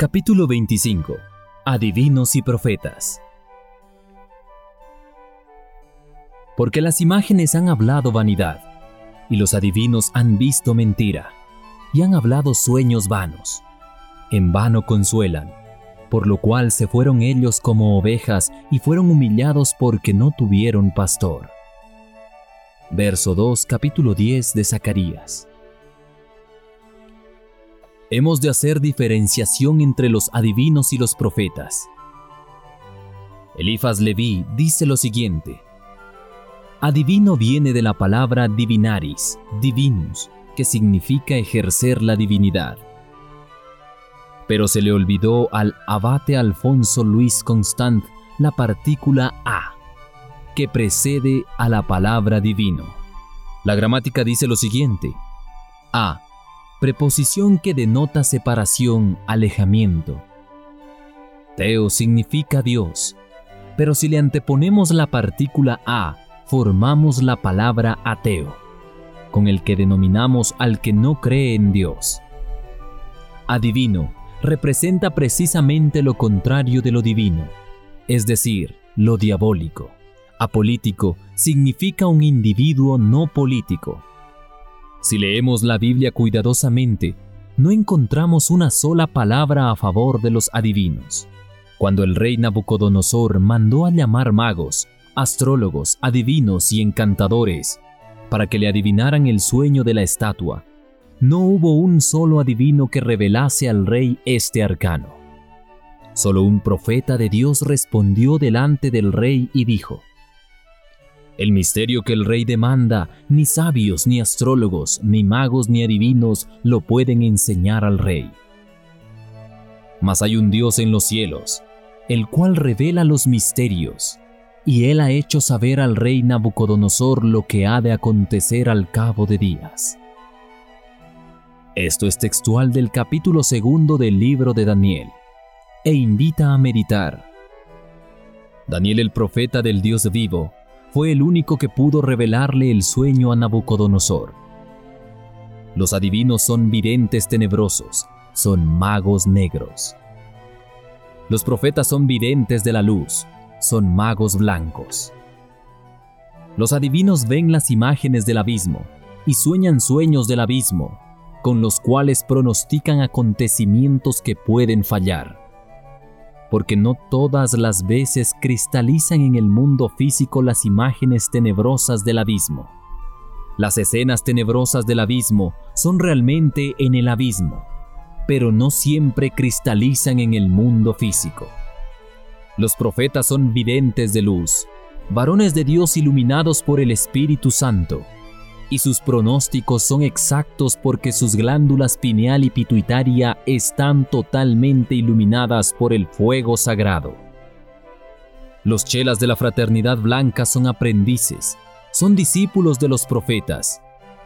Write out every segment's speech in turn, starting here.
Capítulo 25. Adivinos y profetas. Porque las imágenes han hablado vanidad, y los adivinos han visto mentira, y han hablado sueños vanos. En vano consuelan, por lo cual se fueron ellos como ovejas y fueron humillados porque no tuvieron pastor. Verso 2, capítulo 10 de Zacarías. Hemos de hacer diferenciación entre los adivinos y los profetas. Elifas Leví dice lo siguiente. Adivino viene de la palabra divinaris, divinus, que significa ejercer la divinidad. Pero se le olvidó al abate Alfonso Luis Constant la partícula a, que precede a la palabra divino. La gramática dice lo siguiente. A preposición que denota separación, alejamiento. Teo significa Dios, pero si le anteponemos la partícula a, formamos la palabra ateo, con el que denominamos al que no cree en Dios. Adivino representa precisamente lo contrario de lo divino, es decir, lo diabólico. Apolítico significa un individuo no político, si leemos la Biblia cuidadosamente, no encontramos una sola palabra a favor de los adivinos. Cuando el rey Nabucodonosor mandó a llamar magos, astrólogos, adivinos y encantadores para que le adivinaran el sueño de la estatua, no hubo un solo adivino que revelase al rey este arcano. Solo un profeta de Dios respondió delante del rey y dijo, el misterio que el rey demanda, ni sabios, ni astrólogos, ni magos, ni adivinos lo pueden enseñar al rey. Mas hay un Dios en los cielos, el cual revela los misterios, y él ha hecho saber al rey Nabucodonosor lo que ha de acontecer al cabo de días. Esto es textual del capítulo segundo del libro de Daniel, e invita a meditar. Daniel el profeta del Dios vivo, fue el único que pudo revelarle el sueño a Nabucodonosor. Los adivinos son videntes tenebrosos, son magos negros. Los profetas son videntes de la luz, son magos blancos. Los adivinos ven las imágenes del abismo y sueñan sueños del abismo, con los cuales pronostican acontecimientos que pueden fallar porque no todas las veces cristalizan en el mundo físico las imágenes tenebrosas del abismo. Las escenas tenebrosas del abismo son realmente en el abismo, pero no siempre cristalizan en el mundo físico. Los profetas son videntes de luz, varones de Dios iluminados por el Espíritu Santo, y sus pronósticos son exactos porque sus glándulas pineal y pituitaria están totalmente iluminadas por el fuego sagrado. Los chelas de la fraternidad blanca son aprendices, son discípulos de los profetas,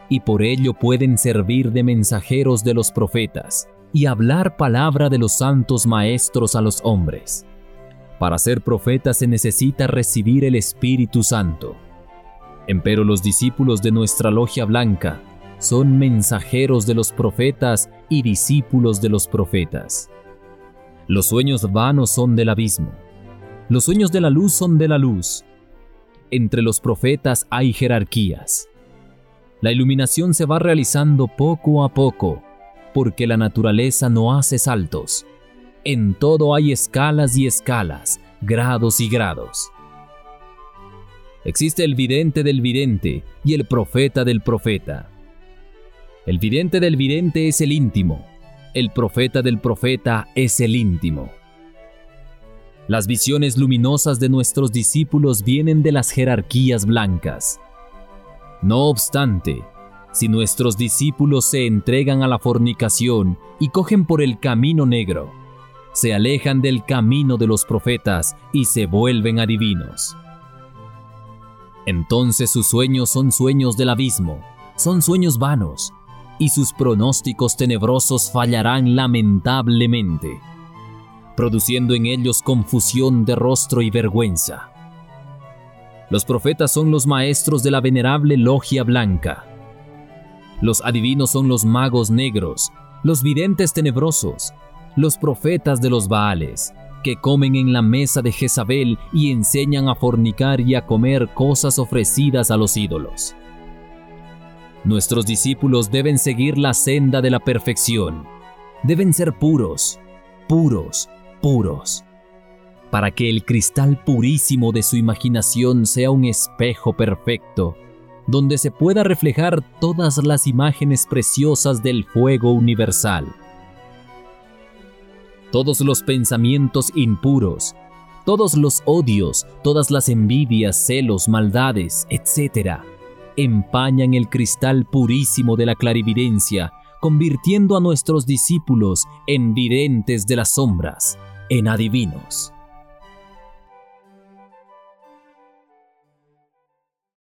y por ello pueden servir de mensajeros de los profetas y hablar palabra de los santos maestros a los hombres. Para ser profeta se necesita recibir el Espíritu Santo. Empero los discípulos de nuestra logia blanca son mensajeros de los profetas y discípulos de los profetas. Los sueños vanos son del abismo. Los sueños de la luz son de la luz. Entre los profetas hay jerarquías. La iluminación se va realizando poco a poco, porque la naturaleza no hace saltos. En todo hay escalas y escalas, grados y grados. Existe el vidente del vidente y el profeta del profeta. El vidente del vidente es el íntimo, el profeta del profeta es el íntimo. Las visiones luminosas de nuestros discípulos vienen de las jerarquías blancas. No obstante, si nuestros discípulos se entregan a la fornicación y cogen por el camino negro, se alejan del camino de los profetas y se vuelven adivinos. Entonces sus sueños son sueños del abismo, son sueños vanos, y sus pronósticos tenebrosos fallarán lamentablemente, produciendo en ellos confusión de rostro y vergüenza. Los profetas son los maestros de la venerable logia blanca. Los adivinos son los magos negros, los videntes tenebrosos, los profetas de los Baales, que comen en la mesa de Jezabel y enseñan a fornicar y a comer cosas ofrecidas a los ídolos. Nuestros discípulos deben seguir la senda de la perfección. Deben ser puros, puros, puros, para que el cristal purísimo de su imaginación sea un espejo perfecto, donde se pueda reflejar todas las imágenes preciosas del fuego universal todos los pensamientos impuros, todos los odios, todas las envidias, celos, maldades, etc., empañan el cristal purísimo de la clarividencia, convirtiendo a nuestros discípulos en videntes de las sombras, en adivinos.